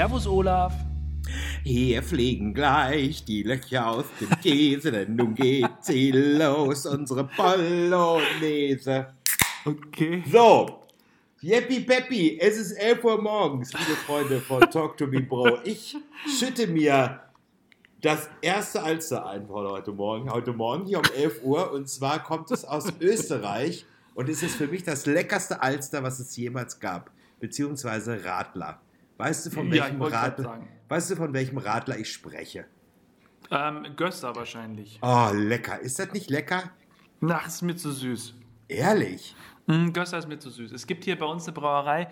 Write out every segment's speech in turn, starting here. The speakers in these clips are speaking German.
Servus, Olaf. Hier fliegen gleich die Löcher aus dem Käse, denn nun geht sie los, unsere Bolognese. Okay. So, Jeppi Peppi, es ist 11 Uhr morgens, liebe Freunde von Talk to Me Bro. Ich schütte mir das erste Alster ein von heute Morgen, heute Morgen hier um 11 Uhr. Und zwar kommt es aus Österreich und es ist für mich das leckerste Alster, was es jemals gab, beziehungsweise Radler. Weißt du, von welchem Radler, weißt du, von welchem Radler ich spreche? Ähm, Göster wahrscheinlich. Oh, lecker. Ist das nicht lecker? Na, ist mir zu süß. Ehrlich? Mm, Göster ist mir zu süß. Es gibt hier bei uns eine Brauerei,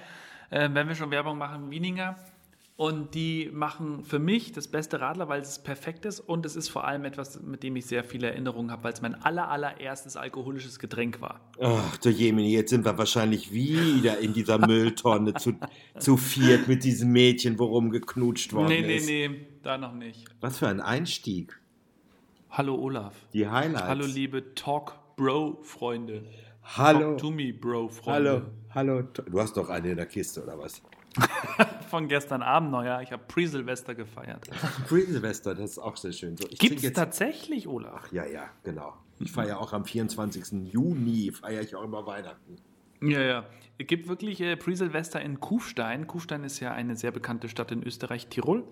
äh, wenn wir schon Werbung machen, Wieninger. Und die machen für mich das beste Radler, weil es perfekt ist und es ist vor allem etwas, mit dem ich sehr viele Erinnerungen habe, weil es mein aller, allererstes alkoholisches Getränk war. Ach, du Jemini, jetzt sind wir wahrscheinlich wieder in dieser Mülltonne zu, zu viert mit diesem Mädchen, worum geknutscht worden Nee, nee, ist. nee, da noch nicht. Was für ein Einstieg. Hallo Olaf. Die Highlights. Hallo liebe Talk-Bro-Freunde. Hallo. Talk to me, Bro-Freunde. Hallo, hallo. Du hast doch eine in der Kiste, oder was? Von gestern Abend noch, ja. Ich habe Pre-Silvester gefeiert. Pre-Silvester, das ist auch sehr schön. So, Gibt es jetzt. tatsächlich, Olaf? Ja, ja, genau. Ich feiere auch am 24. Juni, feiere ich auch immer Weihnachten. Ja, ja. Es gibt wirklich äh, Pre-Silvester in Kufstein. Kufstein ist ja eine sehr bekannte Stadt in Österreich, Tirol.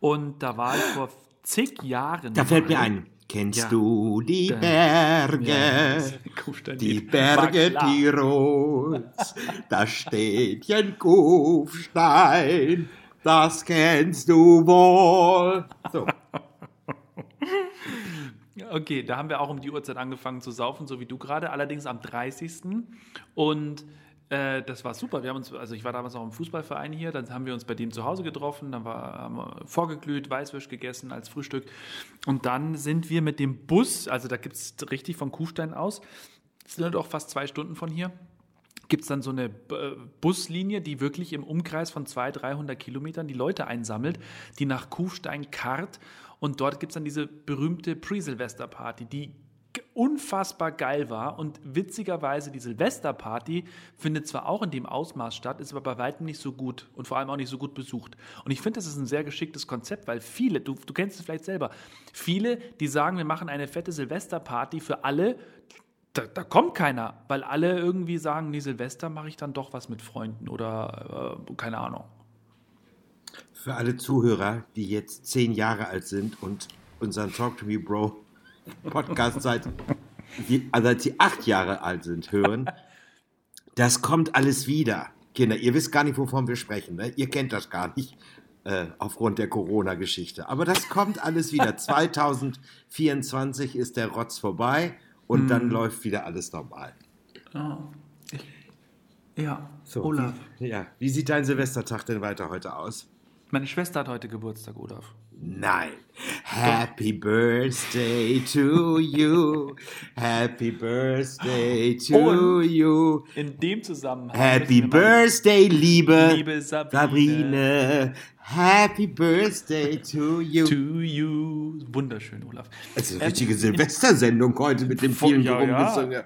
Und da war ich vor zig Jahren. Da fällt mir ein. Kennst Ja. du die Da- Berge? Ja, Die Berge. Tirols, da steht ein Kufstein, das kennst du wohl. So, Okay, da haben wir auch um die Uhrzeit angefangen zu saufen, so wie du gerade, allerdings am 30. Und äh, das war super. Wir haben uns, also ich war damals auch im Fußballverein hier, dann haben wir uns bei dem zu Hause getroffen, dann war, haben wir vorgeglüht, Weißwürsch gegessen als Frühstück. Und dann sind wir mit dem Bus, also da gibt es richtig von Kuhstein aus, sind doch fast zwei Stunden von hier, gibt es dann so eine äh, Buslinie, die wirklich im Umkreis von 200, 300 Kilometern die Leute einsammelt, die nach Kufstein karrt. Und dort gibt es dann diese berühmte Pre-Silvester-Party, die unfassbar geil war. Und witzigerweise, die Silvesterparty findet zwar auch in dem Ausmaß statt, ist aber bei weitem nicht so gut und vor allem auch nicht so gut besucht. Und ich finde, das ist ein sehr geschicktes Konzept, weil viele, du, du kennst es vielleicht selber, viele, die sagen, wir machen eine fette Silvesterparty für alle, da, da kommt keiner, weil alle irgendwie sagen, nee, Silvester mache ich dann doch was mit Freunden oder äh, keine Ahnung. für alle Zuhörer, die jetzt zehn Jahre alt sind und unseren Talk to Me Bro Podcast seit, also seit sie acht Jahre alt sind, hören, das kommt alles wieder. Kinder, ihr wisst gar nicht, wovon wir sprechen. Ne? Ihr kennt das gar nicht äh, aufgrund der Corona-Geschichte. Aber das kommt alles wieder. 2024 ist der Rotz vorbei und dann läuft wieder alles normal. Ja, So, Olaf. Wie, ja, wie sieht dein Silvestertag denn weiter heute aus? Meine Schwester hat heute Geburtstag, Olaf. Nein. Happy Birthday to you. Happy Birthday to Und- you. In dem Zusammenhang. Happy Birthday, liebe, Liebe Sabine. Sabrine. Happy Birthday to you. To you. Wunderschön, Olaf. Ist eine Ähm, richtige Silvestersendung heute mit dem vielen Ja, ja.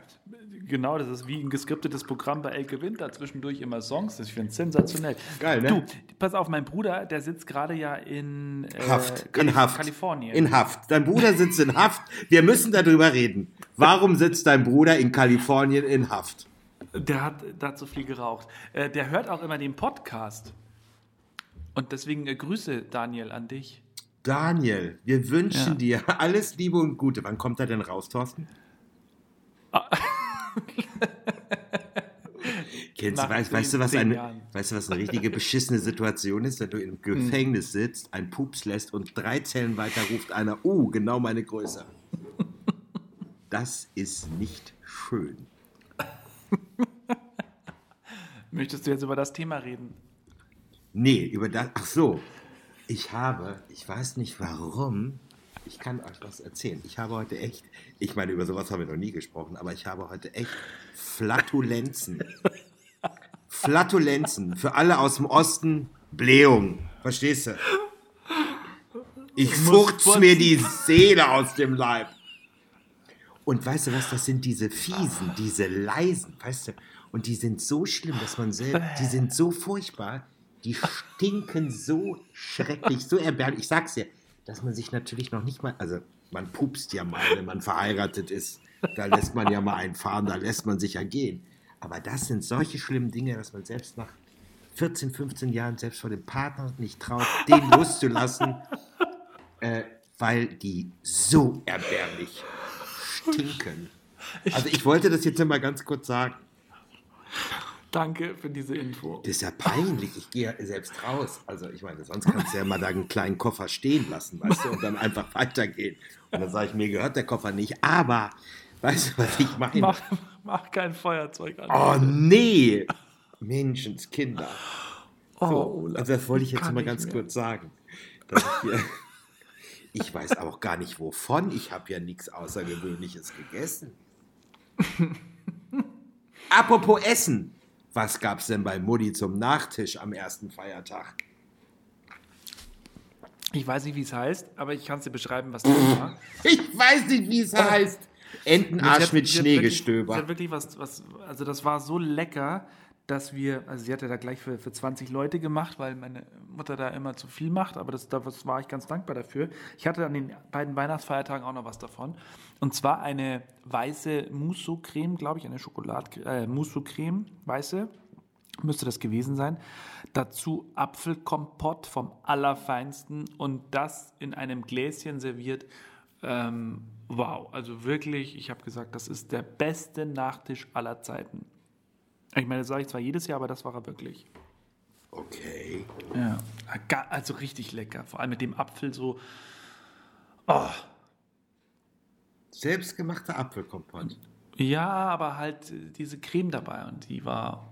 Genau, das ist wie ein geskriptetes Programm bei Elke Winter. Zwischendurch immer Songs. Das finde ich sensationell. Geil, ne? Du, pass auf, mein Bruder, der sitzt gerade ja in äh, Haft, in Kalif- Haft. Kalifornien. In Haft. Dein Bruder sitzt in Haft. Wir müssen darüber reden. Warum sitzt dein Bruder in Kalifornien in Haft? Der hat, so viel geraucht. Äh, der hört auch immer den Podcast. Und deswegen äh, Grüße, Daniel, an dich. Daniel, wir wünschen Ja. dir alles Liebe und Gute. Wann kommt er denn raus, Thorsten? Kennst du, weißt, weißt, du, was eine, Jahren. weißt du, was eine richtige beschissene Situation ist, wenn du im Gefängnis sitzt, ein Pups lässt und drei Zellen weiter ruft einer, uh, genau meine Größe. Das ist nicht schön. Möchtest du jetzt über das Thema reden? Nee, über das. Ach so. Ich habe, ich weiß nicht warum, ich kann euch was erzählen. Ich habe heute echt, ich meine, über sowas haben wir noch nie gesprochen, aber ich habe heute echt Flatulenzen. Flatulenzen. Für alle aus dem Osten, Blähung. Verstehst du? Ich furz mir die Seele aus dem Leib. Und weißt du was, das sind diese fiesen, diese leisen, weißt du? Und die sind so schlimm, dass man selbst, die sind so furchtbar, Die stinken so schrecklich, so erbärmlich. Ich sag's dir, dass man sich natürlich noch nicht mal, also man pupst ja mal, wenn man verheiratet ist. Da lässt man ja mal einen fahren, da lässt man sich ja gehen. Aber das sind solche schlimmen Dinge, dass man selbst nach 14, 15 Jahren selbst vor dem Partner nicht traut, den loszulassen, äh, weil die so erbärmlich stinken. Also ich wollte das jetzt mal ganz kurz sagen. Danke für diese Info. Das ist ja peinlich. Ich gehe ja selbst raus. Also ich meine, sonst kannst du ja mal da einen kleinen Koffer stehen lassen, weißt du, und dann einfach weitergehen. Und dann sage ich, mir gehört der Koffer nicht. Aber, weißt du, was ich meine? Mach, mach kein Feuerzeug an. Oh nee! Menschenskinder. Oh, So, Olaf, also das wollte ich jetzt mal ganz mehr. kurz sagen. Dass ich, hier, ich weiß auch gar nicht wovon. Ich habe ja nichts Außergewöhnliches gegessen. Apropos Essen. Was gab es denn bei Mutti zum Nachtisch am ersten Feiertag? Ich weiß nicht, wie es heißt, aber ich kann es dir beschreiben, was das war. Ich weiß nicht, wie es heißt. Entenarsch mit Schneegestöber. hat wirklich was, was, also das war so lecker, dass wir, also sie hatte da gleich für, für 20 Leute gemacht, weil meine Mutter da immer zu viel macht, aber das, das war ich ganz dankbar dafür. Ich hatte an den beiden Weihnachtsfeiertagen auch noch was davon. Und zwar eine weiße Mousse-Creme, glaube ich, eine Schokolad, äh, Mousse-Creme, weiße, müsste das gewesen sein. Dazu Apfelkompott vom Allerfeinsten und das in einem Gläschen serviert. Ähm, wow, also wirklich, ich habe gesagt, das ist der beste Nachtisch aller Zeiten. Ich meine, das sage ich zwar jedes Jahr, aber das war er wirklich. Okay. Ja, ga- also richtig lecker. Vor allem mit dem Apfel so. Oh, Selbstgemachter Apfelkompott. ja, aber halt diese Creme dabei und die war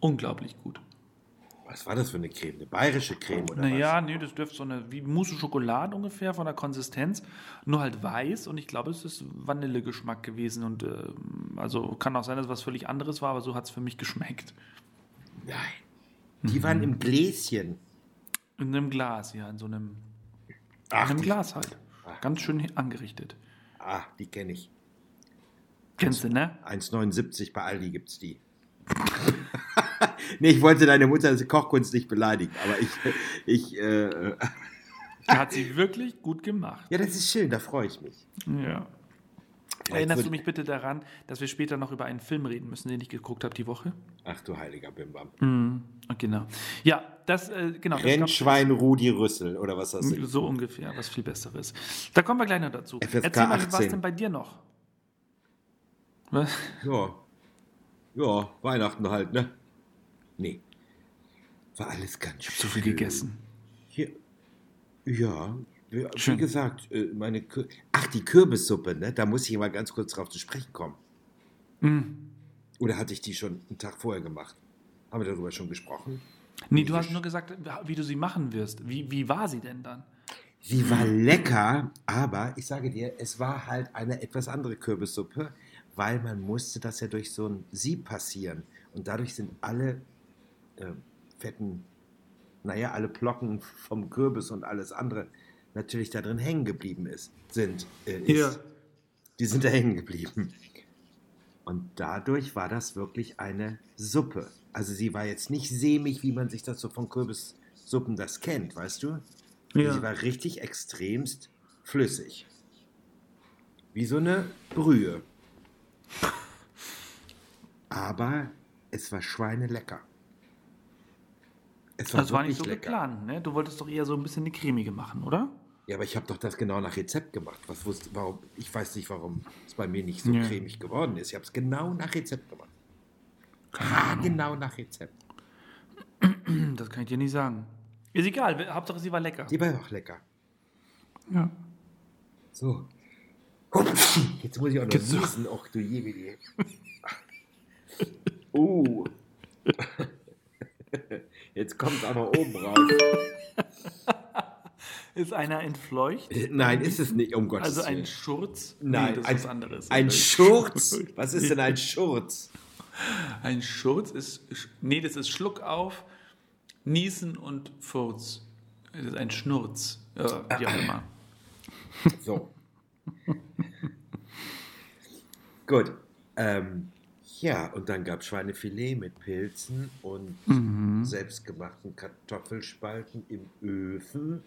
unglaublich gut. Was war das für eine Creme? Eine bayerische Creme oder Naja, nee, das dürfte so eine wie Mousse Schokolade ungefähr von der Konsistenz, nur halt weiß und ich glaube, es ist Vanillegeschmack gewesen und ähm, also kann auch sein, dass es was völlig anderes war, aber so hat es für mich geschmeckt. was? Nein. Die waren im Gläschen. In einem Glas, ja, in so einem, in Ach, einem die, Glas halt. Ganz schön angerichtet. ah, die kenne ich. Kennst du, ne? 1,79 bei Aldi gibt es die. nee, ich wollte deine Mutter Kochkunst nicht beleidigen, aber ich, ich, äh, Hat sie wirklich gut gemacht. ja, das ist schön, da freue ich mich. Ja. Erinnerst du mich bitte daran, dass wir später noch über einen Film reden müssen, den ich geguckt habe die Woche? Ach du heiliger Bimbam. Mhm. Genau. Ja, das, äh, genau. das Rennschwein Rudi Rüssel, oder was hast du? So ungefähr, was viel Besseres. Da kommen wir gleich noch dazu. FSK Erzähl mal, wie war es 18. denn bei dir noch? Was? Ja. Ja, Weihnachten halt, ne? Nee. War alles ganz schön. So viel gegessen. Hier. Ja, wie, gesagt, äh, meine Kür Ach, die Kürbissuppe, ne? Da muss ich mal ganz kurz drauf zu sprechen kommen. Mhm. Oder hatte ich die schon einen Tag vorher gemacht? Haben wir darüber schon gesprochen? Nee, du hast nur gesagt, wie du sie machen wirst. Wie, wie war sie denn dann? Sie war lecker, aber ich sage dir, es war halt eine etwas andere Kürbissuppe, weil man musste das ja durch so ein Sieb passieren. Und dadurch sind alle äh, fetten, naja, alle Plocken vom Kürbis und alles andere natürlich da drin hängen geblieben ist, sind. Äh, ist. Ja. Die sind da hängen geblieben. Und dadurch war das wirklich eine Suppe. Also sie war jetzt nicht sämig, wie man sich das so von Kürbissuppen das kennt, weißt du? Ja. Sie war richtig extremst flüssig. Wie so eine Brühe. Aber es war schweinelecker. Es Das war nicht so geplant, ne? Du wolltest doch eher so ein bisschen eine cremige machen, oder? Ja, aber ich habe doch das genau nach Rezept gemacht. Was wusste, warum, ich weiß nicht, warum es bei mir nicht so Ja. cremig geworden ist. Ich habe es genau nach Rezept gemacht. Ah, genau nach Rezept. Das kann ich dir nicht sagen. Ist egal, Hauptsache sie war lecker. Die war auch lecker. Ja. So. Jetzt muss ich auch noch niesen. Och du je, wie die. Uh. Jetzt kommt es auch noch oben raus. Ist einer entfleucht? Nein, ist es nicht, um Gottes Also ein Willen. Schurz? Nein, das ist ein, was anderes. ein Schurz? Was ist denn ein Schurz? Ein Schurz ist. Nee, das ist Schluck auf, Niesen und Furz. Das ist ein Schnurz. Ja, wie auch immer. So. Gut. Ähm, Ja, und dann gab es Schweinefilet mit Pilzen und Mhm. selbstgemachten Kartoffelspalten im Öfen.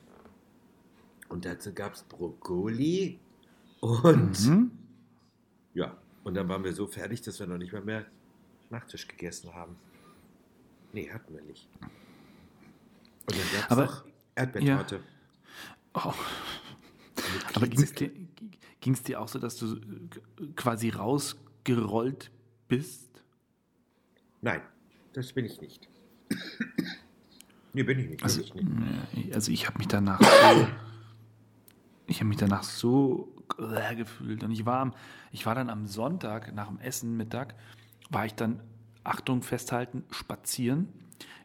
Und dazu gab es Brokkoli. Und Mhm. ja, und dann waren wir so fertig, dass wir noch nicht mal mehr Nachtisch gegessen haben. Nee, hatten wir nicht. Und dann gab es Aber- noch Erdbeertorte. Oh. mit Aber ging es dir, ging's dir auch so, dass du äh, quasi rausgerollt bist? Nein, das bin ich nicht. nee, bin ich nicht. Also, ich nicht. Also ich habe mich danach so, ich habe mich danach so gefühlt und ich war, am, ich war dann am Sonntag nach dem Essen Mittag, war ich dann, Achtung festhalten, spazieren.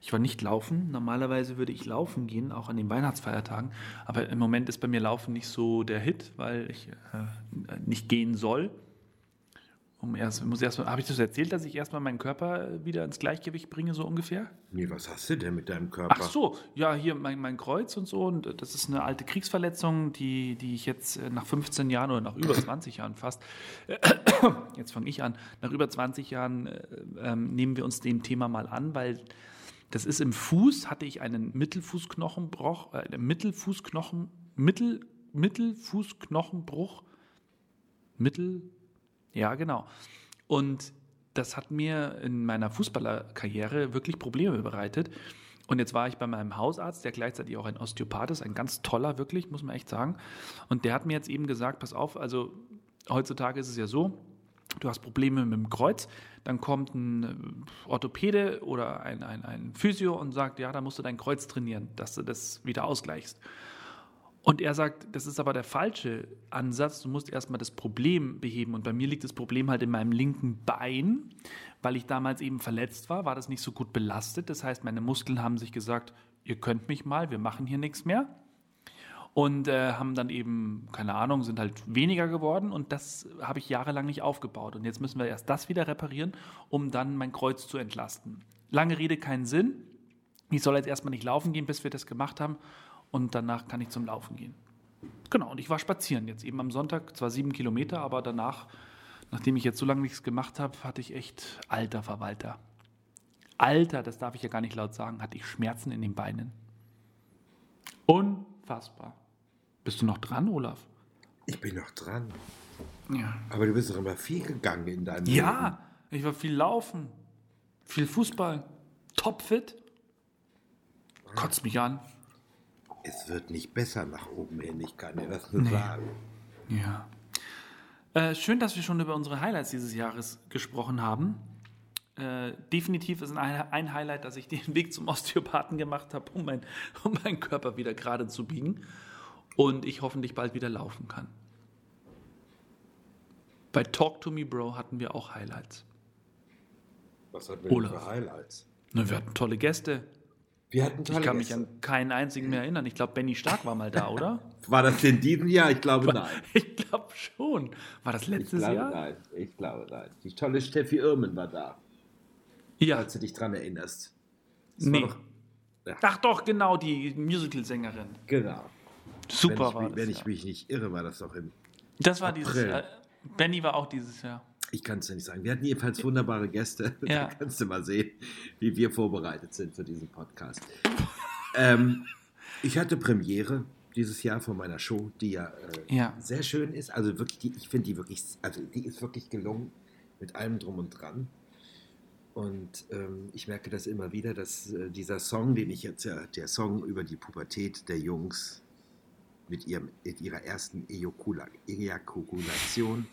Ich war nicht laufen. Normalerweise würde ich laufen gehen, auch an den Weihnachtsfeiertagen. Aber im Moment ist bei mir Laufen nicht so der Hit, weil ich äh, nicht gehen soll. Um erst, muss erst habe ich das erzählt, dass ich erstmal meinen Körper wieder ins Gleichgewicht bringe, so ungefähr? Nee, was hast du denn mit deinem Körper? Ach so, ja, hier mein, mein Kreuz und so. Und das ist eine alte Kriegsverletzung, die, die ich jetzt äh, nach 15 Jahren oder nach über 20 Jahren fast, jetzt fange ich an, nach über 20 Jahren äh, ähm, nehmen wir uns dem Thema mal an, weil das ist im Fuß, hatte ich einen Mittelfußknochenbruch, äh, Mittelfußknochen, Mittel, Mittelfußknochenbruch, Mittel, ja, genau. Und das hat mir in meiner Fußballerkarriere wirklich Probleme bereitet. Und jetzt war ich bei meinem Hausarzt, der gleichzeitig auch ein Osteopath ist, ein ganz toller, wirklich, muss man echt sagen. Und der hat mir jetzt eben gesagt, pass auf, also heutzutage ist es ja so, du hast Probleme mit dem Kreuz, dann kommt ein Orthopäde oder ein, ein, ein Physio und sagt, ja, da musst du dein Kreuz trainieren, dass du das wieder ausgleichst. Und er sagt, das ist aber der falsche Ansatz. Du musst erstmal das Problem beheben. Und bei mir liegt das Problem halt in meinem linken Bein, weil ich damals eben verletzt war, war das nicht so gut belastet. Das heißt, meine Muskeln haben sich gesagt, ihr könnt mich mal, wir machen hier nichts mehr. Und äh, haben dann eben, keine Ahnung, sind halt weniger geworden. Und das habe ich jahrelang nicht aufgebaut. Und jetzt müssen wir erst das wieder reparieren, um dann mein Kreuz zu entlasten. Lange Rede, keinen Sinn. Ich soll jetzt erstmal nicht laufen gehen, bis wir das gemacht haben und danach kann ich zum Laufen gehen. Genau, und ich war spazieren jetzt eben am Sonntag, zwar sieben Kilometer, aber danach, nachdem ich jetzt so lange nichts gemacht habe, hatte ich echt alter Verwalter. Alter, das darf ich ja gar nicht laut sagen, hatte ich Schmerzen in den Beinen. Unfassbar. Bist du noch dran, Olaf? Ich bin noch dran. Ja. Aber du bist doch immer viel gegangen in deinem Ja, ich war viel laufen, viel Fußball, topfit. Kotzt mich an. Es wird nicht besser nach oben hin, ich kann dir das nur sagen. Ja. Äh, schön, dass wir schon über unsere Highlights dieses Jahres gesprochen haben. Äh, definitiv ist ein, ein Highlight, dass ich den Weg zum Osteopathen gemacht habe, um, mein, um meinen Körper wieder gerade zu biegen und ich hoffentlich bald wieder laufen kann. Bei Talk to Me Bro hatten wir auch Highlights. Was hatten wir denn Olaf. für Highlights? Ne, wir hatten tolle Gäste. Wir hatten Ich kann mich an keinen einzigen mehr erinnern. Ich glaube, Benny Stark war mal da, oder? War das in diesem Jahr? Ich glaube nein. Ich glaube schon. War das Ich letztes glaube Jahr? nein. Ich glaube nein. Die tolle Steffi Irmen war da, Ja. falls du dich dran erinnerst. Das Nee. doch- ja, Ach doch, genau, die Musical-Sängerin. genau. Super wenn ich, war das. Wenn ja. ich mich nicht irre, war das doch im. das war dieses April. Jahr. Benny war auch dieses Jahr. Ich kann es ja nicht sagen. Wir hatten jedenfalls wunderbare Gäste. Ja. Da kannst du mal sehen, wie wir vorbereitet sind für diesen Podcast. ähm, ich hatte Premiere dieses Jahr von meiner Show, die ja, äh, Ja. sehr schön ist. Also wirklich, die, ich finde die wirklich, also die ist wirklich gelungen mit allem drum und dran. Und ähm, ich merke das immer wieder, dass äh, dieser Song, den ich jetzt ja, der Song über die Pubertät der Jungs mit, ihrem, mit ihrer ersten Ejakula- Ejakulation,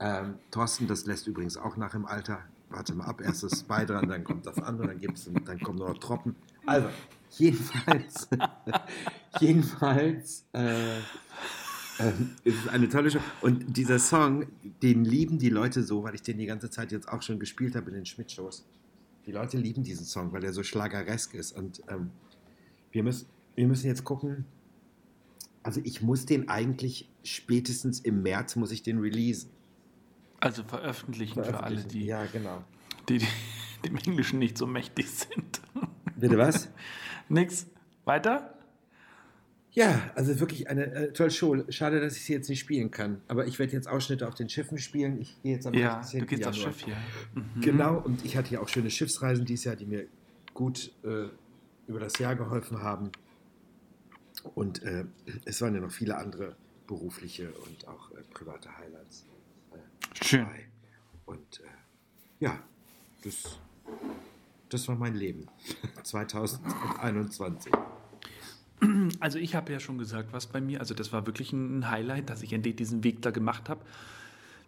ähm, Thorsten, das lässt übrigens auch nach im Alter. Warte mal ab, erst das Bei dran, dann kommt das andere, dann gibt's, dann kommen nur noch Tropfen. Also, jedenfalls, jedenfalls äh, ähm, es ist eine tolle Show. Und dieser Song, den lieben die Leute so, weil ich den die ganze Zeit jetzt auch schon gespielt habe in den Schmidt-Shows. Die Leute lieben diesen Song, weil er so schlageresk ist. Und ähm, wir, müssen, wir müssen jetzt gucken. Also ich muss den eigentlich spätestens im März muss ich den releasen. Also veröffentlichen für alle, die, Ja, genau. die, die dem Englischen nicht so mächtig sind. Bitte was? Nix. Weiter? Ja, also wirklich eine äh, tolle Show. Schade, dass ich sie jetzt nicht spielen kann. Aber ich werde jetzt Ausschnitte auf den Schiffen spielen. Ich gehe jetzt am Ja, 16. du gehst Januar. aufs Schiff hier. Mhm. Genau, und ich hatte ja auch schöne Schiffsreisen dieses Jahr, die mir gut äh, über das Jahr geholfen haben. Und äh, es waren ja noch viele andere berufliche und auch äh, private Highlights Schön. Und äh, ja, das, das war mein Leben 2021. Also ich habe ja schon gesagt, was bei mir, also das war wirklich ein Highlight, dass ich endlich diesen Weg da gemacht habe.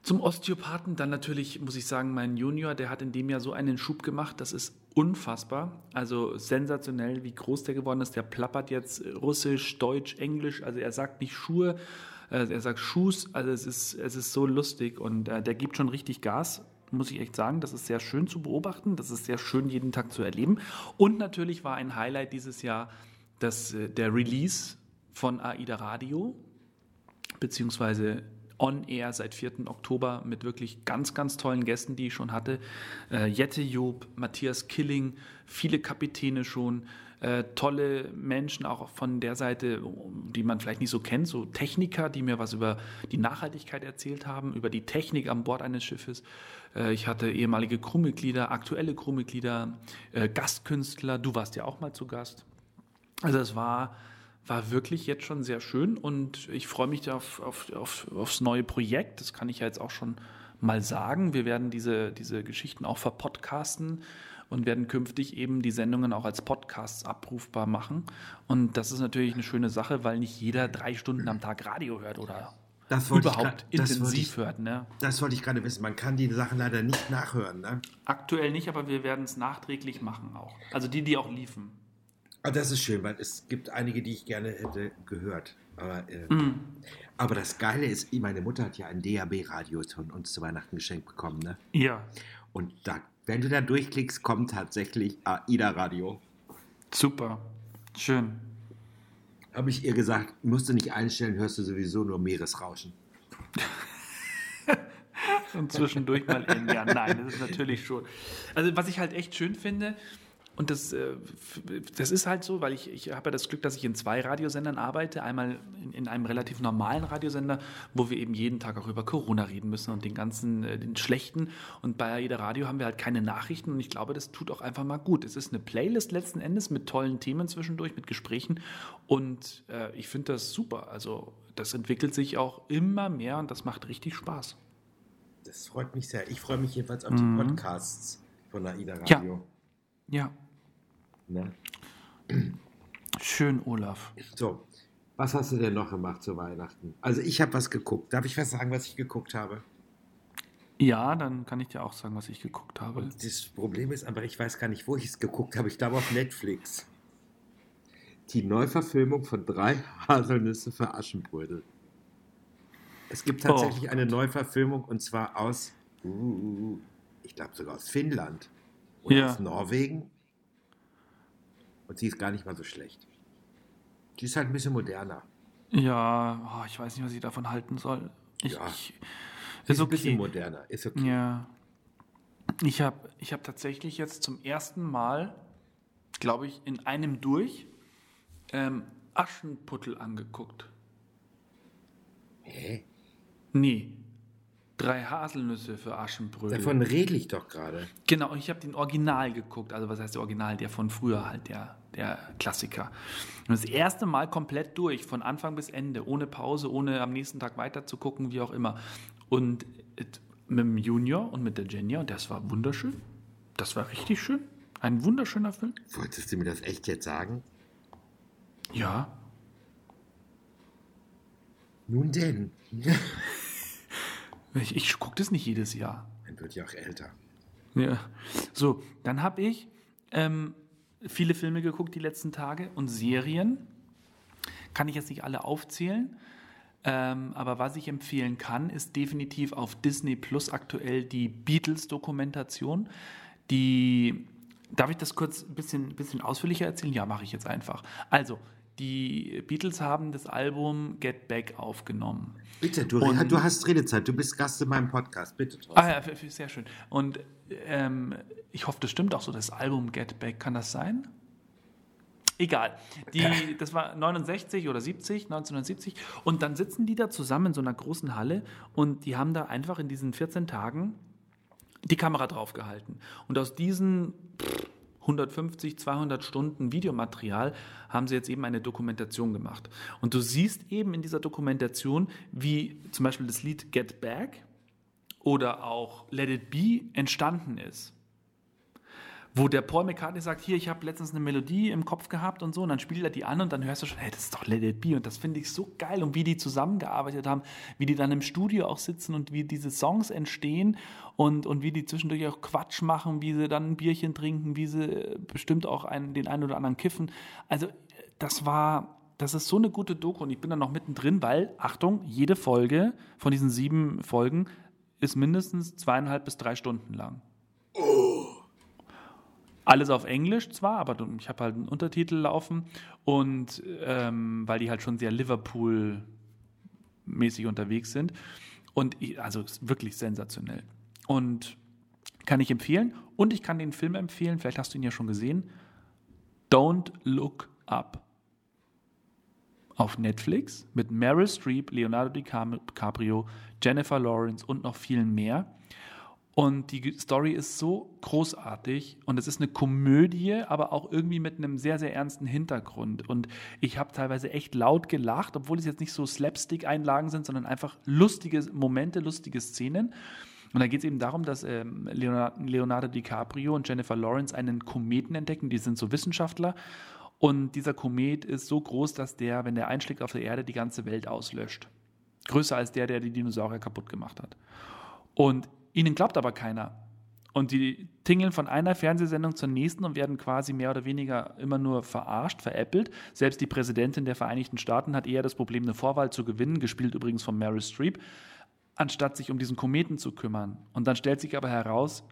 Zum Osteopathen, dann natürlich muss ich sagen, mein Junior, der hat in dem Jahr so einen Schub gemacht, das ist unfassbar. Also sensationell, wie groß der geworden ist. Der plappert jetzt Russisch, Deutsch, Englisch, also er sagt nicht Schuhe, er sagt Schuss, also es ist, es ist so lustig und äh, der gibt schon richtig Gas. Muss ich echt sagen, das ist sehr schön zu beobachten, das ist sehr schön jeden Tag zu erleben. Und natürlich war ein Highlight dieses Jahr dass äh, der Release von AIDA Radio, beziehungsweise on air seit 4. Oktober mit wirklich ganz, ganz tollen Gästen, die ich schon hatte. Äh, Jette Job, Matthias Killing, viele Kapitäne schon, äh, tolle Menschen auch von der Seite, die man vielleicht nicht so kennt, so Techniker, die mir was über die Nachhaltigkeit erzählt haben, über die Technik an Bord eines Schiffes. Äh, ich hatte ehemalige Crewmitglieder, aktuelle Crewmitglieder, äh, Gastkünstler, du warst ja auch mal zu Gast. Also es war, war wirklich jetzt schon sehr schön und ich freue mich auf, auf, auf, aufs neue Projekt. Das kann ich ja jetzt auch schon mal sagen. Wir werden diese, diese Geschichten auch verpodcasten und werden künftig eben die Sendungen auch als Podcasts abrufbar machen. Und das ist natürlich eine schöne Sache, weil nicht jeder drei Stunden am Tag Radio hört oder Das wollte ich überhaupt grad- intensiv hört. Ne? Das wollte ich gerade wissen. Man kann die Sachen leider nicht nachhören. Ne? Aktuell nicht, aber wir werden es nachträglich machen auch. Also die, die auch liefen. Ah, das ist schön, weil es gibt einige, die ich gerne hätte gehört. Aber, äh, Mhm. aber das Geile ist, meine Mutter hat ja ein DAB-Radio von uns zu Weihnachten geschenkt bekommen. Ne? Ja, Und da, wenn du da durchklickst, kommt tatsächlich AIDA-Radio. super. Schön. Habe ich ihr gesagt, musst du nicht einstellen, hörst du sowieso nur Meeresrauschen. Und zwischendurch mal in. Ja, nein, das ist natürlich schon. Also, was ich halt echt schön finde, und das, äh, das ist halt so, weil ich, ich habe ja das Glück, dass ich in zwei Radiosendern arbeite. Einmal in, in einem relativ normalen Radiosender, wo wir eben jeden Tag auch über Corona reden müssen und den ganzen, äh, den schlechten. Und bei jeder Radio haben wir halt keine Nachrichten und ich glaube, das tut auch einfach mal gut. Es ist eine Playlist letzten Endes mit tollen Themen zwischendurch, mit Gesprächen und äh, ich finde das super. Also, das entwickelt sich auch immer mehr und das macht richtig Spaß. Das freut mich sehr. Ich freue mich jedenfalls auf Mhm. die Podcasts von AIDA-Radio. Ja, Ne? schön, Olaf. So, was hast du denn noch gemacht zu Weihnachten? Also ich habe was geguckt. Darf ich was sagen, was ich geguckt habe? Ja, dann kann ich dir auch sagen, was ich geguckt habe. Das Problem ist aber, ich weiß gar nicht, wo ich es geguckt habe. Ich glaube auf Netflix. Die Neuverfilmung von drei Haselnüsse für Aschenbrödel. Es gibt tatsächlich Oh eine Neuverfilmung und zwar aus, uh, ich glaube sogar aus Finnland oder Ja. aus Norwegen. Und sie ist gar nicht mal so schlecht. Die ist halt ein bisschen moderner. Ja, oh, ich weiß nicht, was ich davon halten soll. Ich, Ja. ich, Sie ist ein bisschen okay. moderner. Ist okay. Ja. Ich habe ich hab tatsächlich jetzt zum ersten Mal, glaube ich, in einem durch ähm, Aschenputtel angeguckt. Hä? Nee. Drei Haselnüsse für Aschenbrödel. Davon rede ich doch gerade. Genau, ich habe den Original geguckt. Also was heißt der Original? Der von früher halt, der, der Klassiker. Und das erste Mal komplett durch, von Anfang bis Ende, ohne Pause, ohne am nächsten Tag weiter zu gucken, wie auch immer. Und it- mit dem Junior und mit der Jenja, und das war wunderschön. Das war richtig schön. Ein wunderschöner Film. Wolltest du mir das echt jetzt sagen? Ja. Nun denn. Ich, ich gucke das nicht jedes Jahr. Man wird ja auch älter. Ja. So, dann habe ich ähm, viele Filme geguckt die letzten Tage und Serien. Kann ich jetzt nicht alle aufzählen. Ähm, aber was ich empfehlen kann, ist definitiv auf Disney Plus aktuell die Beatles-Dokumentation. Die, darf ich das kurz ein bisschen, bisschen ausführlicher erzählen? Ja, mache ich jetzt einfach. Also, die Beatles haben das Album Get Back aufgenommen. Bitte, du, Und- du hast Redezeit. Du bist Gast in meinem Podcast. Bitte, Thorsten. Ah ja, sehr schön. Und ähm, ich hoffe, das stimmt auch so, das Album Get Back, kann das sein? Egal. Die, das war 69 oder 70, 1970. Und dann sitzen die da zusammen in so einer großen Halle und die haben da einfach in diesen 14 Tagen die Kamera draufgehalten. Und aus diesen 150, 200 Stunden Videomaterial haben sie jetzt eben eine Dokumentation gemacht. Und du siehst eben in dieser Dokumentation, wie zum Beispiel das Lied Get Back oder auch Let It Be entstanden ist wo der Paul McCartney sagt, hier, ich habe letztens eine Melodie im Kopf gehabt und so, und dann spielt er die an und dann hörst du schon, hey, das ist doch Let It Be und das finde ich so geil und wie die zusammengearbeitet haben, wie die dann im Studio auch sitzen und wie diese Songs entstehen und, und wie die zwischendurch auch Quatsch machen, wie sie dann ein Bierchen trinken, wie sie bestimmt auch einen, den einen oder anderen kiffen. Also das war, das ist so eine gute Doku und ich bin da noch mittendrin, weil, Achtung, jede Folge von diesen sieben Folgen ist mindestens zweieinhalb bis drei Stunden lang. Alles auf Englisch zwar, aber ich habe halt einen Untertitel laufen und ähm, weil die halt schon sehr Liverpool-mäßig unterwegs sind. Und ich, also wirklich sensationell. Und kann ich empfehlen. Und ich kann den Film empfehlen, vielleicht hast du ihn ja schon gesehen. Don't Look Up. Auf Netflix mit Meryl Streep, Leonardo DiCaprio, Jennifer Lawrence und noch vielen mehr. Und die Story ist so großartig und es ist eine Komödie, aber auch irgendwie mit einem sehr, sehr ernsten Hintergrund. Und ich habe teilweise echt laut gelacht, obwohl es jetzt nicht so Slapstick-Einlagen sind, sondern einfach lustige Momente, lustige Szenen. Und da geht es eben darum, dass ähm, Leonardo, DiCaprio und Jennifer Lawrence einen Kometen entdecken. Die sind so Wissenschaftler. Und dieser Komet ist so groß, dass der, wenn der einschlägt auf der Erde, die ganze Welt auslöscht. Größer als der, der die Dinosaurier kaputt gemacht hat. Und Ihnen glaubt aber keiner. Und die tingeln von einer Fernsehsendung zur nächsten und werden quasi mehr oder weniger immer nur verarscht, veräppelt. Selbst die Präsidentin der Vereinigten Staaten hat eher das Problem, eine Vorwahl zu gewinnen, gespielt übrigens von Meryl Streep, anstatt sich um diesen Kometen zu kümmern. Und dann stellt sich aber heraus,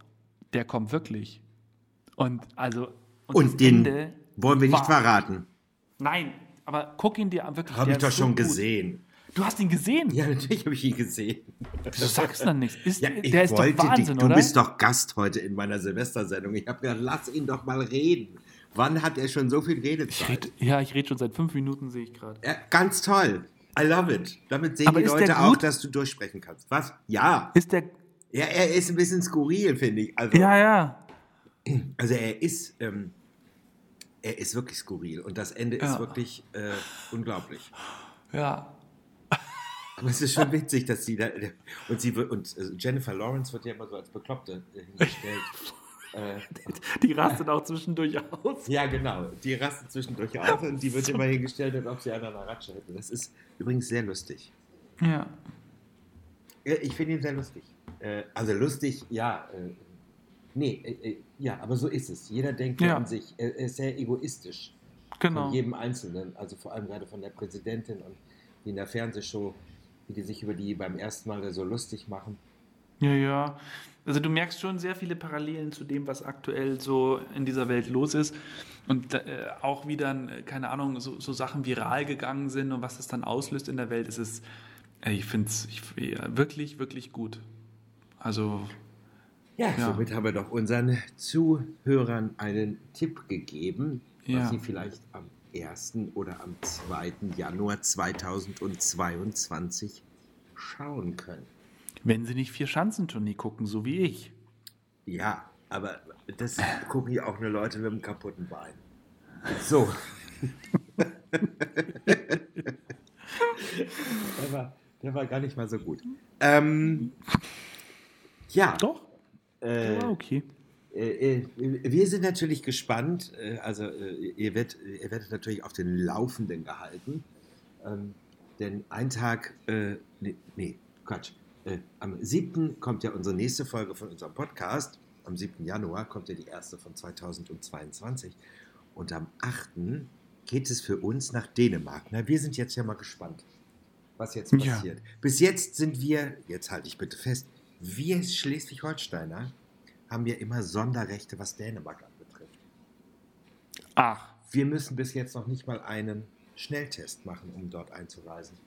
der kommt wirklich. Und also. Und, und den Ende wollen wir nicht verraten. Nein, aber guck ihn dir wirklich an. Habe ich doch schon so gesehen. Du hast ihn gesehen? Ja, natürlich habe ich ihn gesehen. Du sagst dann nichts. Ist, ja, der ist doch Wahnsinn, dich, oder? Du bist doch Gast heute in meiner Silvestersendung. Ich habe gedacht, lass ihn doch mal reden. Wann hat er schon so viel Redezeit? Ich red, ja, ich rede schon seit fünf Minuten, sehe ich gerade. Ja, ganz toll. I love it. Damit sehen Aber die Leute auch, dass du durchsprechen kannst. Was? Ja. Ist der. Ja, er ist ein bisschen skurril, finde ich. Also, ja, ja. Also er ist, ähm, er ist wirklich skurril und das Ende ja. ist wirklich äh, unglaublich. Ja, aber es ist schon witzig, dass sie da. Und, sie, und äh, Jennifer Lawrence wird ja immer so als Bekloppte hingestellt. Äh, die rastet auch zwischendurch aus. Ja, genau. Die rastet zwischendurch aus und die wird immer hingestellt, als ob sie an einer Ratsche hätte. Das ist übrigens sehr lustig. Ja. Ich finde ihn sehr lustig. Äh, also lustig, ja. Nee, ja, aber so ist es. Jeder denkt ja. an sich. Er ist sehr egoistisch. Genau. Von jedem Einzelnen. Also vor allem gerade von der Präsidentin und wie in der Fernsehshow wie die sich über die beim ersten Mal so lustig machen. Ja, ja. Also du merkst schon sehr viele Parallelen zu dem, was aktuell so in dieser Welt los ist. Und äh, auch wie dann, äh, keine Ahnung, so, so, Sachen viral gegangen sind und was das dann auslöst in der Welt, ist es, äh, ich finde es wirklich, wirklich gut. Also. Ja, ja, somit haben wir doch unseren Zuhörern einen Tipp gegeben, was ja. sie vielleicht am 1. oder am 2. Januar 2022 schauen können. Wenn Sie nicht vier Schanzentournee gucken, so wie ich. Ja, aber das gucken ja auch nur Leute mit einem kaputten Bein. So. der, war, der war gar nicht mal so gut. Ähm, ja. Doch. Äh, ja, okay. Äh, äh, wir sind natürlich gespannt. Äh, also ihr, werdet, ihr werdet natürlich auf den Laufenden gehalten. Ähm, denn ein Tag, äh, nee, nee, Quatsch. Äh, am 7. kommt ja unsere nächste Folge von unserem Podcast. Am 7. Januar kommt ja die erste von 2022. Und am 8. geht es für uns nach Dänemark. Na, wir sind jetzt ja mal gespannt, was jetzt passiert. Ja. Bis jetzt sind wir, jetzt halte ich bitte fest, wir Schleswig-Holsteiner haben wir immer Sonderrechte, was Dänemark anbetrifft. Ach. Wir müssen bis jetzt noch nicht mal einen Schnelltest machen, um dort einzureisen.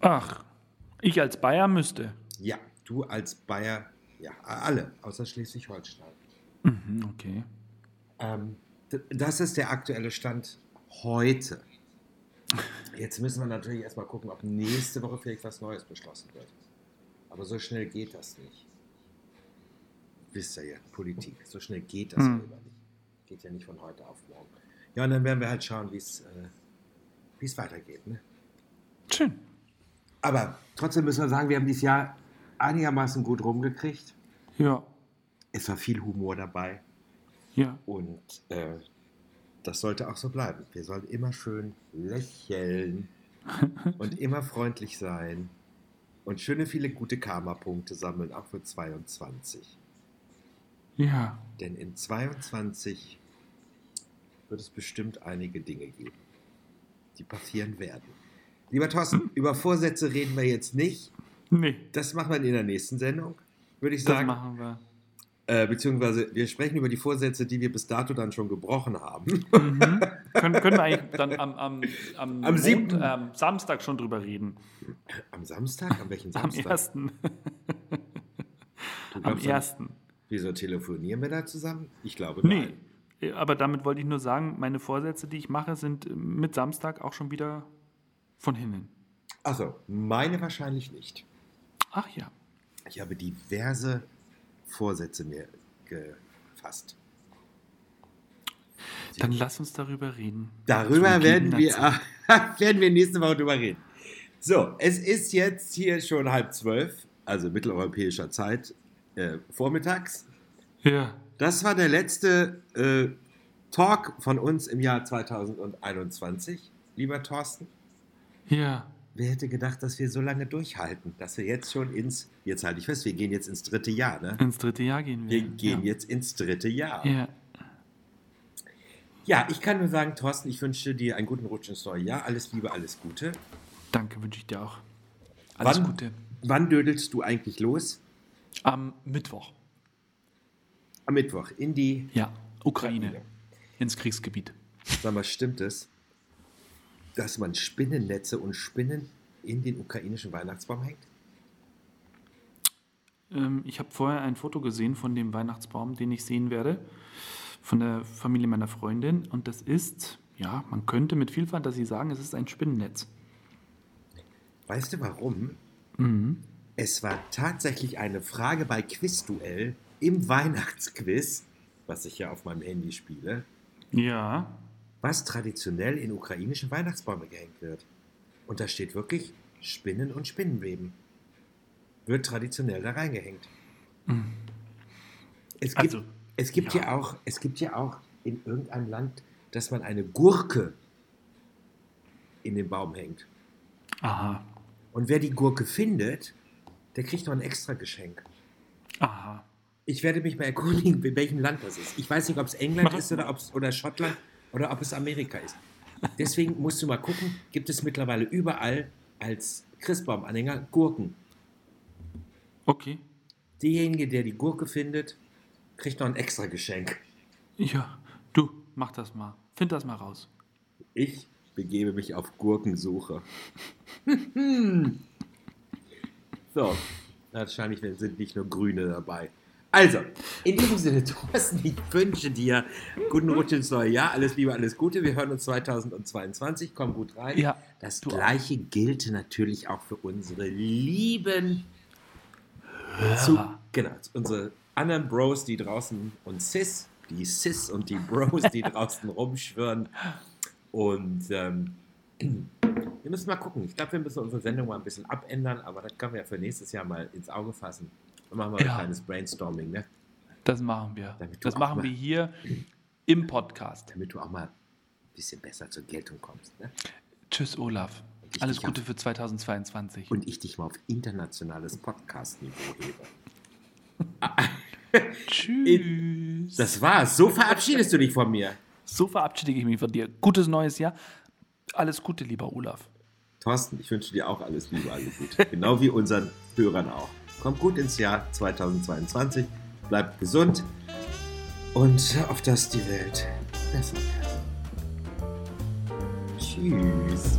Ach, ich als Bayer müsste. Ja, du als Bayer, ja, alle, außer Schleswig-Holstein. Mhm, okay. Ähm, Das ist der aktuelle Stand heute. Jetzt müssen wir natürlich erstmal gucken, ob nächste Woche vielleicht was Neues beschlossen wird. Aber so schnell geht das nicht. Wisst ihr ja, Politik. So schnell geht das Hm. selber nicht. Geht ja nicht von heute auf morgen. Ja, und dann werden wir halt schauen, wie es äh, es weitergeht. Ne? Schön. Aber trotzdem müssen wir sagen, wir haben dieses Jahr einigermaßen gut rumgekriegt. Ja. Es war viel Humor dabei. Ja. Und äh, das sollte auch so bleiben. Wir sollen immer schön lächeln und immer freundlich sein und schöne viele gute Karma-Punkte sammeln, auch für 22. Ja. Denn in 22 wird es bestimmt einige Dinge geben, die passieren werden. Lieber Thorsten, über Vorsätze reden wir jetzt nicht. Nee. Das machen wir in der nächsten Sendung, würde ich Das sagen. machen wir. Äh, beziehungsweise wir sprechen über die Vorsätze, die wir bis dato dann schon gebrochen haben. Mhm. können, können wir eigentlich dann am, am, am, Am. Mond- ähm, Samstag schon drüber reden? Am Samstag? Am welchen Am Samstag? ersten. Du Am ersten. Wieso telefonieren wir da zusammen? Ich glaube Nee. nein. Aber damit wollte ich nur sagen, meine Vorsätze, die ich mache, sind mit Samstag auch schon wieder von hinnen. Achso, meine wahrscheinlich nicht. Ach ja. Ich habe diverse Vorsätze mir gefasst. Dann lass uns darüber reden. Darüber werden wir, werden wir nächste Woche drüber reden. So, es ist jetzt hier schon halb zwölf, also mitteleuropäischer Zeit, äh, vormittags. Ja. Das war der letzte äh, Talk von uns im Jahr 2021, lieber Thorsten. Ja. Wer hätte gedacht, dass wir so lange durchhalten, dass wir jetzt schon ins, jetzt halte ich fest, wir gehen jetzt ins dritte Jahr, ne? Ins dritte Jahr gehen wir. Wir gehen ja. jetzt ins dritte Jahr. Ja. Ja, ich kann nur sagen, Thorsten, ich wünsche dir einen guten Rutsch ins neue Jahr. Alles Liebe, alles Gute. Danke, wünsche ich dir auch. Alles Wann- Gute. Wann dödelst du eigentlich los? Am Mittwoch. Am Mittwoch in die, Ja. Ukraine. Ukraine. Ins Kriegsgebiet. sag mal, stimmt es, dass man Spinnennetze und Spinnen in den ukrainischen Weihnachtsbaum hängt? Ähm, ich habe vorher ein Foto gesehen von dem Weihnachtsbaum, den ich sehen werde, von der Familie meiner Freundin. Und das ist, ja, man könnte mit viel Fantasie sagen, es ist ein Spinnennetz. Weißt du warum? Mhm. Es war tatsächlich eine Frage bei Quizduell im Weihnachtsquiz, was ich ja auf meinem Handy spiele, Ja. was traditionell in ukrainischen Weihnachtsbäume gehängt wird. Und da steht wirklich Spinnen und Spinnenweben. Wird traditionell da reingehängt. Es gibt, Also, es gibt ja. ja auch, es gibt ja auch in irgendeinem Land, dass man eine Gurke in den Baum hängt. Aha. Und wer die Gurke findet, der kriegt noch ein extra Geschenk. Aha. Ich werde mich mal erkundigen, in welchem Land das ist. Ich weiß nicht, ob es England Mach- ist oder, ob's, oder Schottland oder ob es Amerika ist. Deswegen musst du mal gucken, gibt es mittlerweile überall als Christbaumanhänger Gurken. Okay. Derjenige, der die Gurke findet, kriegt noch ein extra Geschenk. Ja. Du, mach das mal. Find das mal raus. Ich begebe mich auf Gurkensuche. so, wahrscheinlich sind nicht nur Grüne dabei. Also, in diesem Sinne, Thorsten, ich wünsche dir guten Rutsch ins neue Jahr. Alles Liebe, alles Gute. Wir hören uns 2022. Komm gut rein. Ja, Das du auch. gleiche gilt natürlich auch für unsere lieben zu, genau, unsere anderen Bros, die draußen und Sis, die Sis und die Bros, die draußen rumschwirren. Und ähm, wir müssen mal gucken. Ich glaube, wir müssen unsere Sendung mal ein bisschen abändern, aber das können wir ja für nächstes Jahr mal ins Auge fassen. Dann machen wir ein Ja. kleines Brainstorming, ne? Das machen wir. Das machen mal- wir hier im Podcast. damit du auch mal ein bisschen besser zur Geltung kommst. Ne? Tschüss, Olaf. Alles Gute auch. für 2022. Und ich dich mal auf internationales Podcast-Niveau hebe. Tschüss. Das war's. So verabschiedest du dich von mir. so verabschiede ich mich von dir. Gutes neues Jahr. Alles Gute, lieber Olaf. Thorsten, ich wünsche dir auch alles Liebe, alles Gute. Genau wie unseren Hörern auch. Kommt gut ins Jahr 2022, bleibt gesund und auf dass die Welt besser wird. Tschüss.